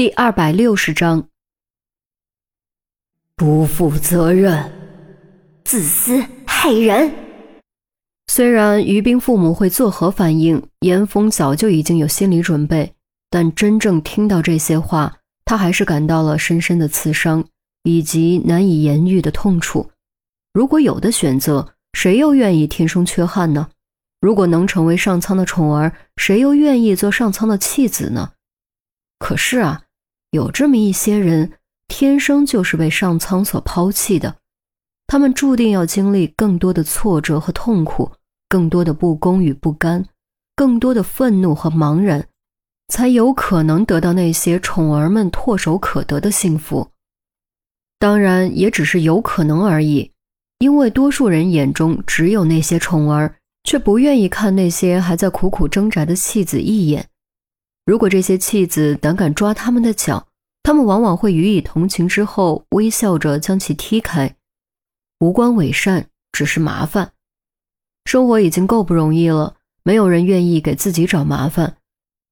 第二百六十章，不负责任，自私，害人。虽然于冰父母会作何反应，严峰早就已经有心理准备，但真正听到这些话，他还是感到了深深的刺伤以及难以言喻的痛楚。如果有的选择，谁又愿意天生缺憾呢？如果能成为上苍的宠儿，谁又愿意做上苍的弃子呢？可是啊。有这么一些人，天生就是被上苍所抛弃的，他们注定要经历更多的挫折和痛苦，更多的不公与不甘，更多的愤怒和茫然，才有可能得到那些宠儿们唾手可得的幸福。当然，也只是有可能而已，因为多数人眼中只有那些宠儿，却不愿意看那些还在苦苦挣扎的弃子一眼。如果这些弃子胆敢抓他们的脚，他们往往会予以同情，之后微笑着将其踢开。无关伪善，只是麻烦。生活已经够不容易了，没有人愿意给自己找麻烦。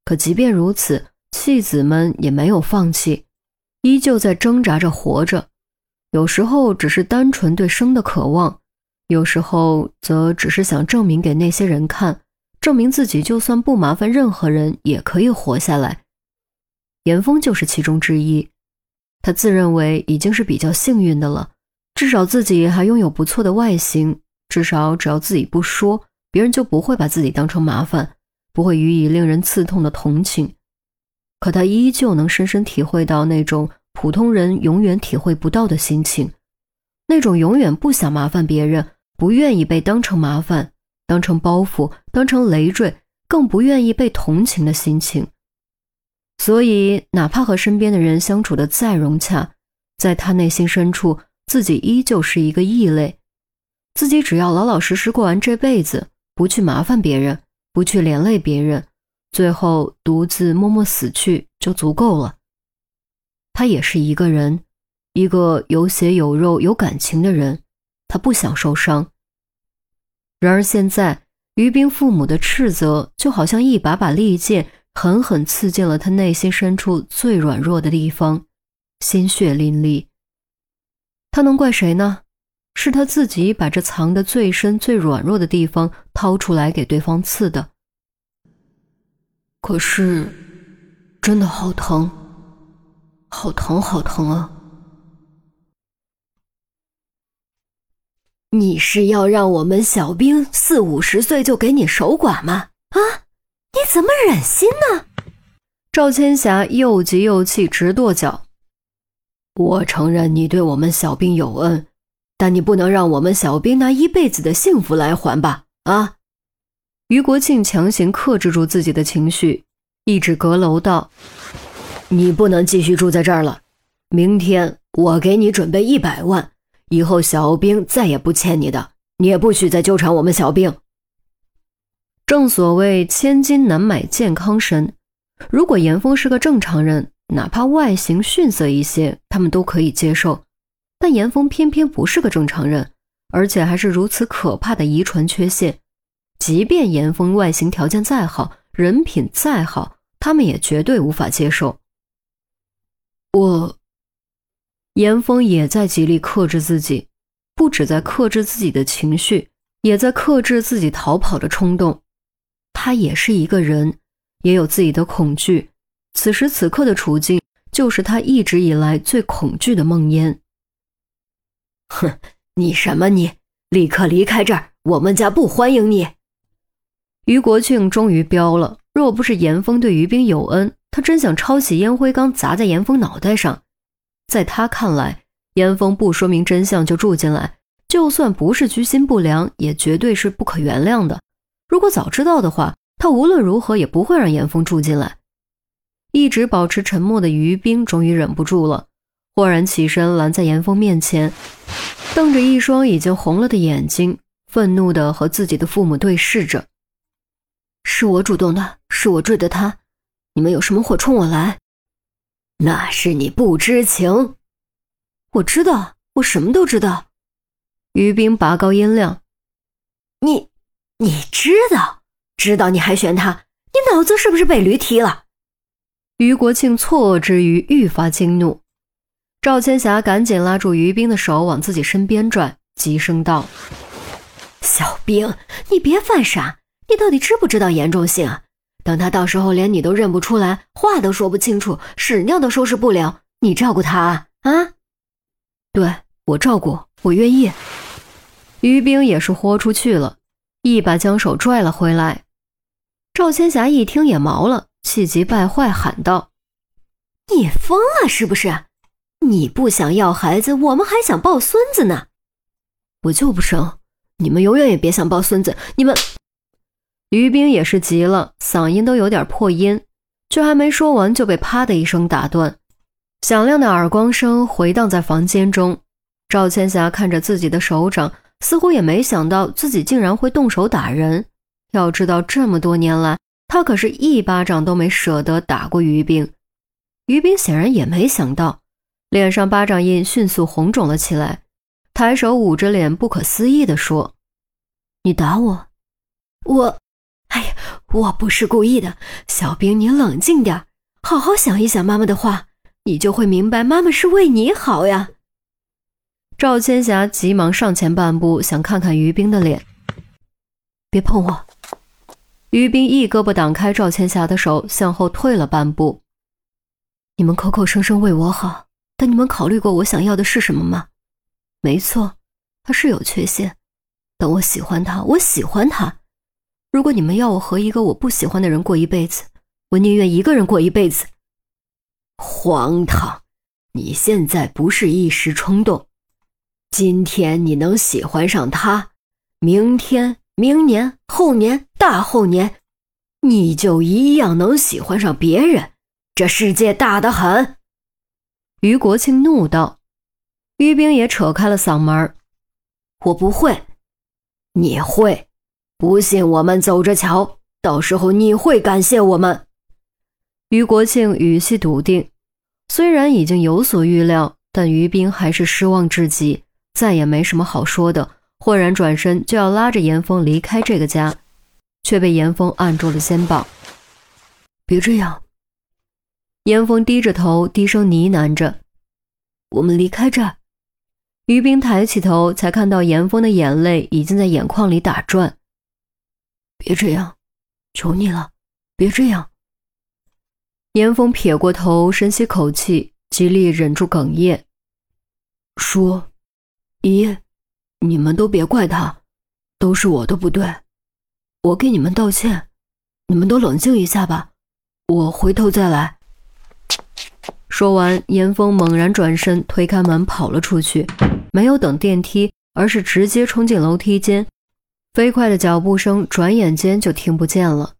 可即便如此，弃子们也没有放弃，依旧在挣扎着活着。有时候只是单纯对生的渴望，有时候则只是想证明给那些人看。证明自己，就算不麻烦任何人，也可以活下来。严峰就是其中之一。他自认为已经是比较幸运的了，至少自己还拥有不错的外形，至少只要自己不说，别人就不会把自己当成麻烦，不会予以令人刺痛的同情。可他依旧能深深体会到那种普通人永远体会不到的心情，那种永远不想麻烦别人，不愿意被当成麻烦。当成包袱，当成累赘，更不愿意被同情的心情。所以，哪怕和身边的人相处的再融洽，在他内心深处，自己依旧是一个异类。自己只要老老实实过完这辈子，不去麻烦别人，不去连累别人，最后独自默默死去就足够了。他也是一个人，一个有血有肉有感情的人，他不想受伤。然而现在，于冰父母的斥责就好像一把把利剑，狠狠刺进了他内心深处最软弱的地方，鲜血淋漓。他能怪谁呢？是他自己把这藏得最深、最软弱的地方掏出来给对方刺的。可是，真的好疼，好疼，好疼啊！你是要让我们小兵四五十岁就给你守寡吗？啊，你怎么忍心呢？赵千霞又急又气，直跺脚。我承认你对我们小兵有恩，但你不能让我们小兵拿一辈子的幸福来还吧？啊！于国庆强行克制住自己的情绪，一指阁楼道：“你不能继续住在这儿了，明天我给你准备一百万。”以后小兵再也不欠你的，你也不许再纠缠我们小兵。正所谓千金难买健康身，如果严峰是个正常人，哪怕外形逊色一些，他们都可以接受。但严峰偏偏不是个正常人，而且还是如此可怕的遗传缺陷。即便严峰外形条件再好，人品再好，他们也绝对无法接受。我。严峰也在极力克制自己，不止在克制自己的情绪，也在克制自己逃跑的冲动。他也是一个人，也有自己的恐惧。此时此刻的处境，就是他一直以来最恐惧的梦魇。哼，你什么你？立刻离开这儿，我们家不欢迎你。于国庆终于飙了，若不是严峰对于冰有恩，他真想抄起烟灰缸砸在严峰脑袋上。在他看来，严峰不说明真相就住进来，就算不是居心不良，也绝对是不可原谅的。如果早知道的话，他无论如何也不会让严峰住进来。一直保持沉默的于冰终于忍不住了，豁然起身拦在严峰面前，瞪着一双已经红了的眼睛，愤怒地和自己的父母对视着：“是我主动的，是我追的他，你们有什么火冲我来？”那是你不知情，我知道，我什么都知道。于冰拔高音量：“你，你知道？知道你还选他？你脑子是不是被驴踢了？”于国庆错愕之余愈发惊怒，赵千霞赶紧拉住于冰的手往自己身边拽，急声道：“小兵，你别犯傻，你到底知不知道严重性啊？等他到时候连你都认不出来，话都说不清楚，屎尿都收拾不了，你照顾他啊？啊？对我照顾，我愿意。”于冰也是豁出去了，一把将手拽了回来。赵千霞一听也毛了。气急败坏喊道：“你疯了是不是？你不想要孩子，我们还想抱孙子呢。我就不生，你们永远也别想抱孙子。你们……”于冰也是急了，嗓音都有点破音，却还没说完就被啪的一声打断。响亮的耳光声回荡在房间中。赵千霞看着自己的手掌，似乎也没想到自己竟然会动手打人。要知道，这么多年来。他可是一巴掌都没舍得打过于冰，于冰显然也没想到，脸上巴掌印迅速红肿了起来，抬手捂着脸，不可思议地说：“你打我？我……我不是故意的。小兵，你冷静点，好好想一想妈妈的话，你就会明白，妈妈是为你好呀。”赵千霞急忙上前半步，想看看于冰的脸，别碰我。于冰一胳膊挡开赵千霞的手，向后退了半步。你们口口声声为我好，但你们考虑过我想要的是什么吗？没错，他是有缺陷，但我喜欢他，我喜欢他。如果你们要我和一个我不喜欢的人过一辈子，我宁愿一个人过一辈子。荒唐！你现在不是一时冲动，今天你能喜欢上他，明天。明年、后年、大后年，你就一样能喜欢上别人。这世界大得很。于国庆怒道。于冰也扯开了嗓门我不会，你会。不信我们走着瞧，到时候你会感谢我们。于国庆语气笃定，虽然已经有所预料，但于冰还是失望至极，再也没什么好说的。豁然转身就要拉着严峰离开这个家，却被严峰按住了肩膀。别这样。严峰低着头，低声呢喃着：“我们离开这儿。”于冰抬起头，才看到严峰的眼泪已经在眼眶里打转。别这样，求你了，别这样。严峰撇过头，深吸口气，极力忍住哽咽，说：“姨。”你们都别怪他，都是我的不对，我给你们道歉，你们都冷静一下吧，我回头再来。说完，严峰猛然转身，推开门跑了出去，没有等电梯，而是直接冲进楼梯间，飞快的脚步声转眼间就听不见了。